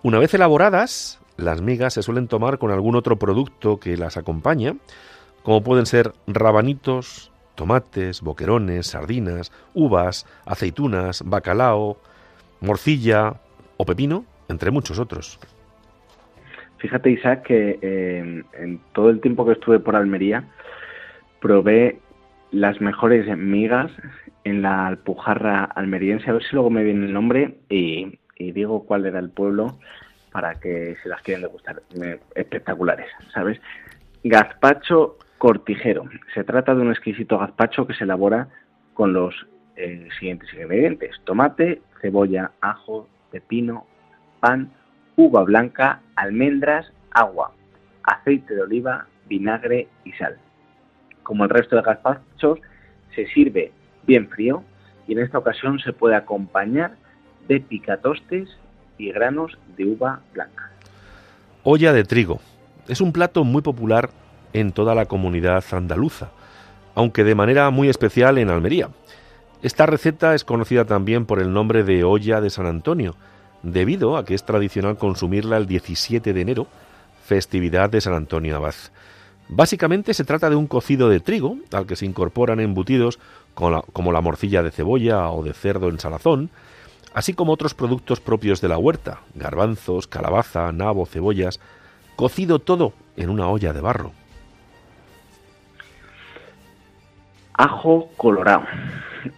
Una vez elaboradas, las migas se suelen tomar con algún otro producto que las acompaña, como pueden ser rabanitos, tomates, boquerones, sardinas, uvas, aceitunas, bacalao, morcilla o pepino, entre muchos otros. Fíjate, Isaac, que eh, en todo el tiempo que estuve por Almería, probé las mejores migas en la Alpujarra almeriense. A ver si luego me viene el nombre y, digo cuál era el pueblo para que se las quieren degustar. Espectaculares, ¿sabes? Gazpacho cortijero. Se trata de un exquisito gazpacho que se elabora con los eh, siguientes ingredientes. Tomate, cebolla, ajo, pepino, pan, uva blanca, almendras, agua, aceite de oliva, vinagre y sal. Como el resto de gazpachos, se sirve bien frío y en esta ocasión se puede acompañar de picatostes y granos de uva blanca. Olla de trigo. Es un plato muy popular en toda la comunidad andaluza, aunque de manera muy especial en Almería. Esta receta es conocida también por el nombre de olla de San Antonio, debido a que es tradicional consumirla el 17 de enero, festividad de San Antonio Abad. Básicamente se trata de un cocido de trigo al que se incorporan embutidos como la, morcilla de cebolla o de cerdo en salazón, así como otros productos propios de la huerta, garbanzos, calabaza, nabo, cebollas, cocido todo en una olla de barro. Ajo colorado.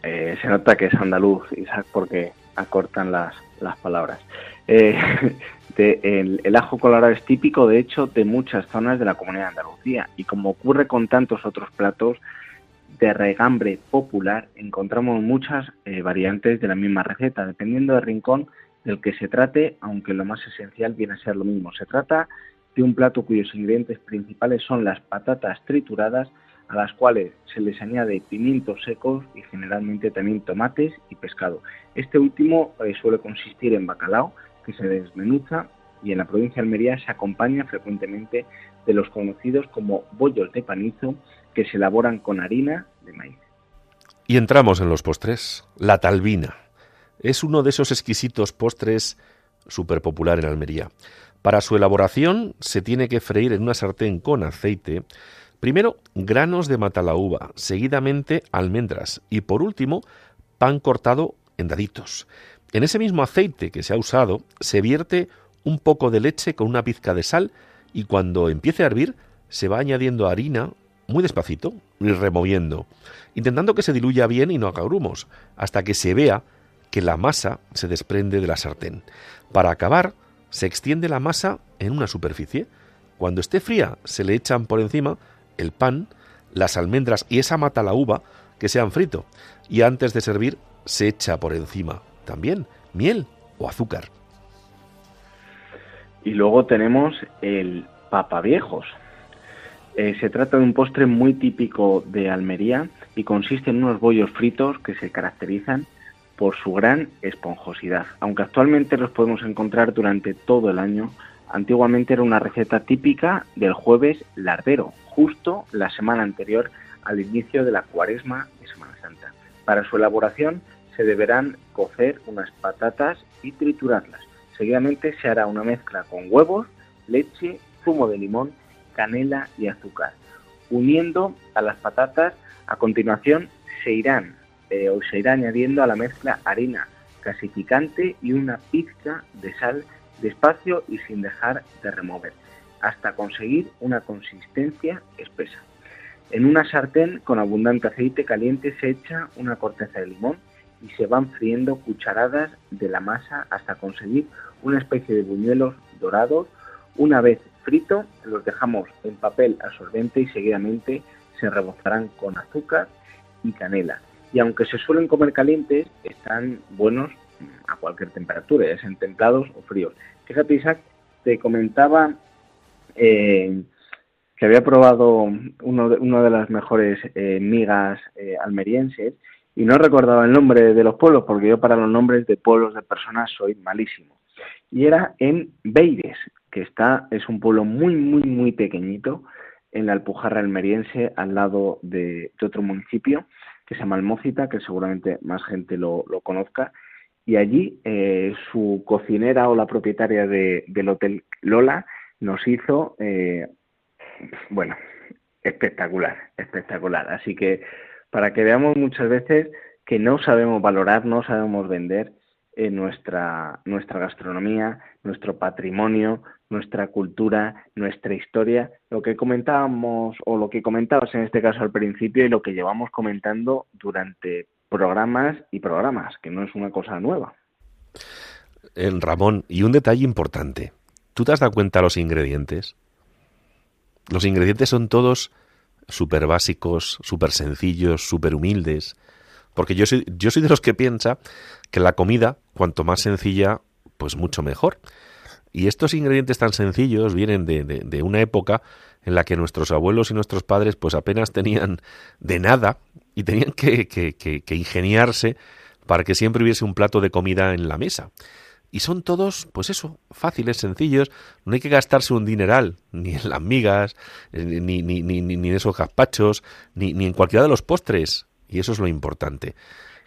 Eh, se nota que es andaluz, Isaac, porque acortan las, las palabras. Eh, el, ajo colorado es típico, de hecho, de muchas zonas de la comunidad de Andalucía y como ocurre con tantos otros platos de regambre popular, encontramos muchas eh, variantes de la misma receta, dependiendo del rincón del que se trate, aunque lo más esencial viene a ser lo mismo. Se trata de un plato cuyos ingredientes principales son las patatas trituradas, a las cuales se les añade pimientos secos y generalmente también tomates y pescado. Este último eh, suele consistir en bacalao, que se desmenuza y en la provincia de Almería se acompaña frecuentemente de los conocidos como bollos de panizo, que se elaboran con harina de maíz. Y entramos en los postres. La talbina. Es uno de esos exquisitos postres súper popular en Almería. Para su elaboración se tiene que freír en una sartén con aceite Primero, granos de matalaúva, seguidamente almendras y por último, pan cortado en daditos. En ese mismo aceite que se ha usado, se vierte un poco de leche con una pizca de sal y cuando empiece a hervir, se va añadiendo harina muy despacito y removiendo, intentando que se diluya bien y no haga grumos, hasta que se vea que la masa se desprende de la sartén. Para acabar, se extiende la masa en una superficie. Cuando esté fría, se le echan por encima el pan, las almendras y esa mata la uva que se han frito. Y antes de servir se echa por encima también miel o azúcar. Y luego tenemos el papaviejos. Eh, se trata de un postre muy típico de Almería y consiste en unos bollos fritos que se caracterizan por su gran esponjosidad. Aunque actualmente los podemos encontrar durante todo el año, Antiguamente era una receta típica del jueves lardero, justo la semana anterior al inicio de la cuaresma de Semana Santa. Para su elaboración se deberán cocer unas patatas y triturarlas. Seguidamente se hará una mezcla con huevos, leche, zumo de limón, canela y azúcar. Uniendo a las patatas, a continuación se irán eh, o se irá añadiendo a la mezcla harina gasificante y una pizca de sal despacio y sin dejar de remover, hasta conseguir una consistencia espesa. En una sartén con abundante aceite caliente se echa una corteza de limón y se van friendo cucharadas de la masa hasta conseguir una especie de buñuelos dorados. Una vez frito, los dejamos en papel absorbente y seguidamente se rebozarán con azúcar y canela. Y aunque se suelen comer calientes, están buenos a cualquier temperatura, ya sean templados o fríos. Fíjate, Isaac, te comentaba eh, que había probado uno de, una de las mejores eh, migas eh, almerienses y no recordaba el nombre de los pueblos porque yo para los nombres de pueblos de personas soy malísimo. Y era en Beires, que está es un pueblo muy muy muy pequeñito en la Alpujarra almeriense al lado de, otro municipio que se llama Almócita, que seguramente más gente lo conozca y allí eh, su cocinera o la propietaria del hotel Lola nos hizo, eh, bueno, espectacular, espectacular. Así que para que veamos muchas veces que no sabemos valorar, no sabemos vender en nuestra, nuestra gastronomía, nuestro patrimonio, nuestra cultura, nuestra historia, lo que comentábamos o lo que comentabas en este caso al principio y lo que llevamos comentando durante programas y programas, que no es una cosa nueva. En Ramón, y un detalle importante. ¿Tú te has dado cuenta los ingredientes? Los ingredientes son todos súper básicos, súper sencillos, súper humildes. Porque yo soy, yo soy de los que piensa que la comida, cuanto más sencilla, pues mucho mejor. Y estos ingredientes tan sencillos vienen de, de, una época en la que nuestros abuelos y nuestros padres pues apenas tenían de nada y tenían que, que, que, ingeniarse para que siempre hubiese un plato de comida en la mesa. Y son todos, pues eso, fáciles, sencillos. No hay que gastarse un dineral, ni en las migas, ni, ni, ni, ni en esos gazpachos, ni, ni en cualquiera de los postres. Y eso es lo importante.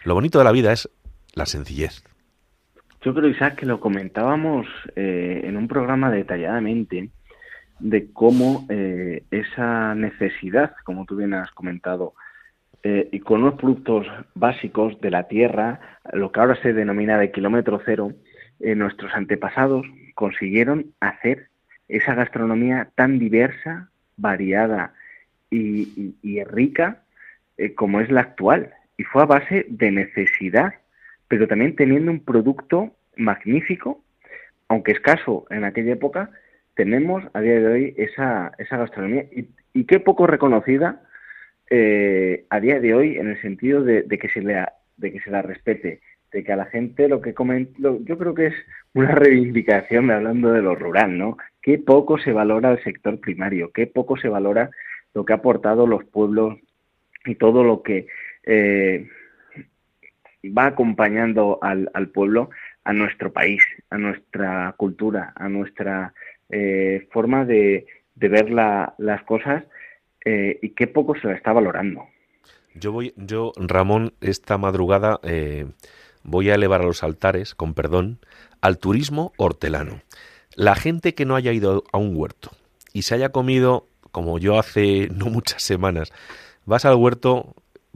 Lo bonito de la vida es la sencillez. Yo creo, Isaac, que lo comentábamos eh, en un programa detalladamente de cómo eh, esa necesidad, como tú bien has comentado, eh, y con unos productos básicos de la tierra, lo que ahora se denomina de kilómetro cero, eh, nuestros antepasados consiguieron hacer esa gastronomía tan diversa, variada y, rica eh, como es la actual. Y fue a base de necesidad, pero también teniendo un producto magnífico, aunque escaso en aquella época, tenemos a día de hoy esa, esa gastronomía y, qué poco reconocida eh, a día de hoy en el sentido de, que se le de que se la respete, de que a la gente lo que comen, yo creo que es una reivindicación hablando de lo rural, ¿no? Qué poco se valora el sector primario, qué poco se valora lo que ha aportado los pueblos y todo lo que eh, va acompañando al pueblo a nuestro país, a nuestra cultura, a nuestra eh, forma de, ver la, las cosas eh, y qué poco se la está valorando. Yo voy, yo, Ramón, esta madrugada eh, voy a elevar a los altares, con perdón, al turismo hortelano. La gente que no haya ido a un huerto y se haya comido, como yo hace no muchas semanas, vas al huerto,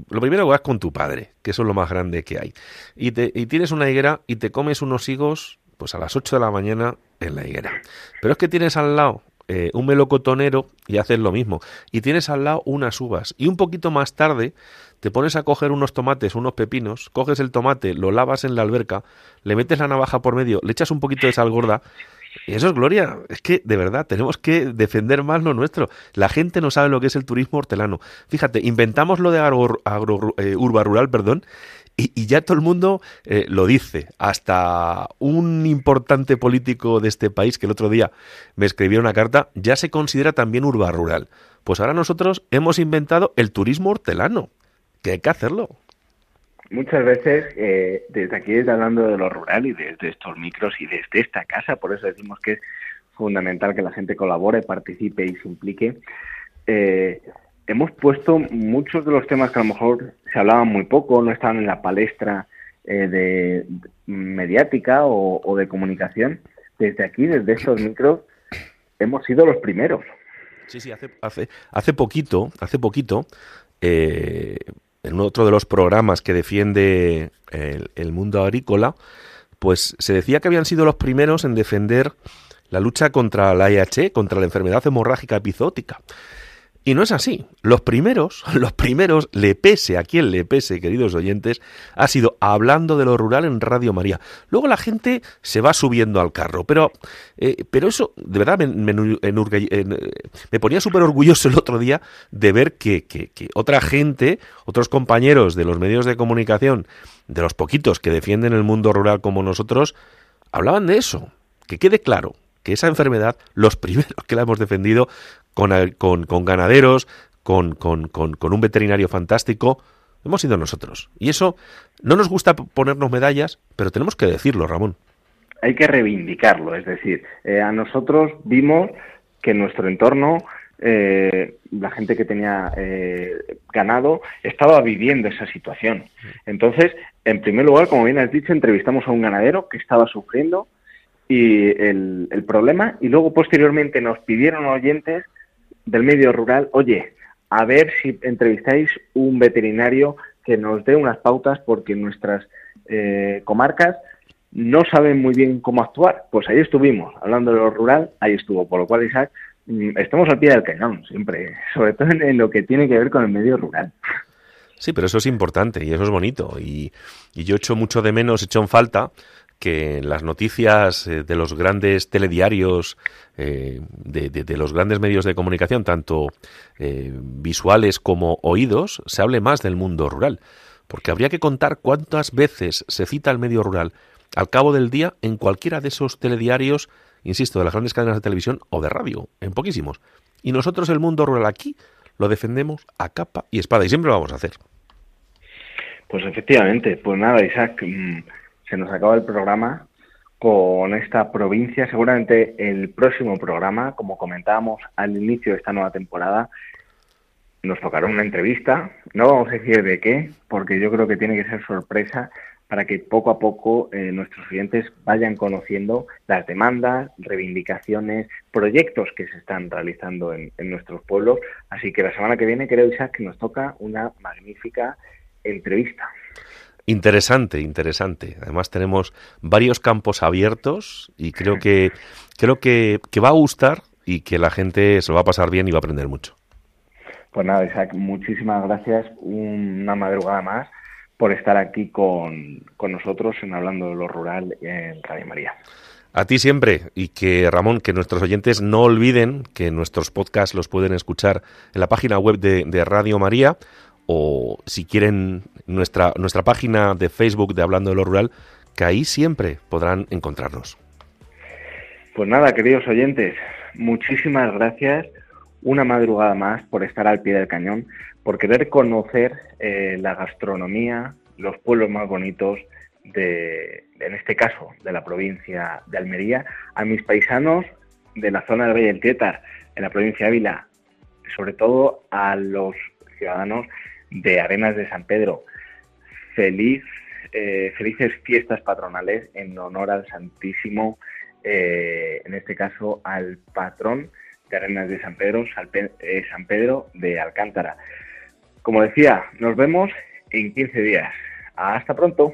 lo primero que vas con tu padre, que eso es lo más grande que hay, y, te, y tienes una higuera y te comes unos higos, pues a las 8 de la mañana en la higuera. Pero es que tienes al lado eh, un melocotonero y haces lo mismo. Y tienes al lado unas uvas. Y un poquito más tarde te pones a coger unos tomates, unos pepinos, coges el tomate, lo lavas en la alberca, le metes la navaja por medio, le echas un poquito de sal gorda. Y eso es gloria. Es que, de verdad, tenemos que defender más lo nuestro. La gente no sabe lo que es el turismo hortelano. Fíjate, inventamos lo de agro, agro eh, urba rural, perdón, y, y, ya todo el mundo eh, lo dice. Hasta un importante político de este país que el otro día me escribió una carta, ya se considera también urba rural. Pues ahora nosotros hemos inventado el turismo hortelano, que hay que hacerlo. Muchas veces, eh, desde aquí, hablando de lo rural y desde estos micros y desde esta casa, por eso decimos que es fundamental que la gente colabore, participe y se implique. Eh, hemos puesto muchos de los temas que a lo mejor se hablaban muy poco, no estaban en la palestra eh, de, mediática o, de comunicación. Desde aquí, desde estos micros, hemos sido los primeros. Sí, sí, hace, hace, hace poquito, hace poquito, eh, en otro de los programas que defiende el, mundo agrícola, pues se decía que habían sido los primeros en defender la lucha contra la IH, contra la enfermedad hemorrágica epizótica. Y no es así. Los primeros, los primeros, le pese a quien le pese, queridos oyentes, ha sido hablando de lo rural en Radio María. Luego la gente se va subiendo al carro, pero, eh, pero eso, de verdad, me, me, ponía súper orgulloso el otro día de ver que, que, que otra gente, otros compañeros de los medios de comunicación, de los poquitos que defienden el mundo rural como nosotros, hablaban de eso. Que quede claro, que esa enfermedad, los primeros que la hemos defendido con, con, ganaderos, con, con, con, un veterinario fantástico, hemos sido nosotros. Y eso no nos gusta ponernos medallas, pero tenemos que decirlo, Ramón. Hay que reivindicarlo, es decir, eh, a nosotros vimos que en nuestro entorno eh, la gente que tenía eh, ganado estaba viviendo esa situación. Entonces, en primer lugar, como bien has dicho, entrevistamos a un ganadero que estaba sufriendo y el, el problema y luego posteriormente nos pidieron oyentes del medio rural, oye, a ver si entrevistáis un veterinario que nos dé unas pautas porque nuestras eh, comarcas no saben muy bien cómo actuar. Pues ahí estuvimos, hablando de lo rural, ahí estuvo. Por lo cual, Isaac, mm, estamos al pie del cañón siempre, sobre todo en, lo que tiene que ver con el medio rural. Sí, pero eso es importante y eso es bonito. Y, y yo echo mucho de menos, echo en falta que las noticias eh, de los grandes telediarios, eh, de, los grandes medios de comunicación, tanto eh, visuales como oídos, se hable más del mundo rural. Porque habría que contar cuántas veces se cita el medio rural al cabo del día en cualquiera de esos telediarios, insisto, de las grandes cadenas de televisión o de radio, en poquísimos. Y nosotros el mundo rural aquí lo defendemos a capa y espada y siempre lo vamos a hacer. Pues efectivamente, pues nada, Isaac, mm, se nos acaba el programa con esta provincia. Seguramente el próximo programa, como comentábamos al inicio de esta nueva temporada, nos tocará una entrevista. No vamos a decir de qué, porque yo creo que tiene que ser sorpresa para que poco a poco eh, nuestros clientes vayan conociendo las demandas, reivindicaciones, proyectos que se están realizando en, en nuestros pueblos. Así que la semana que viene creo, Isaac, que nos toca una magnífica entrevista. Interesante, interesante. Además tenemos varios campos abiertos y creo que creo que, va a gustar y que la gente se lo va a pasar bien y va a aprender mucho. Pues nada, Isaac, muchísimas gracias. Una madrugada más por estar aquí con, con nosotros en Hablando de lo Rural en Radio María. A ti siempre y que Ramón, que nuestros oyentes no olviden que nuestros podcasts los pueden escuchar en la página web de, de Radio María o si quieren nuestra, nuestra página de Facebook de Hablando de lo Rural, que ahí siempre podrán encontrarnos. Pues nada, queridos oyentes, muchísimas gracias una madrugada más por estar al pie del cañón, por querer conocer eh, la gastronomía, los pueblos más bonitos de, en este caso, de la provincia de Almería, a mis paisanos de la zona del Valle del Tietar, en la provincia de Ávila, sobre todo a los ciudadanos de Arenas de San Pedro. Feliz, eh, felices fiestas patronales en honor al Santísimo, eh, en este caso al patrón de Arenas de San Pedro, eh, San Pedro de Alcántara. Como decía, nos vemos en 15 días. Hasta pronto.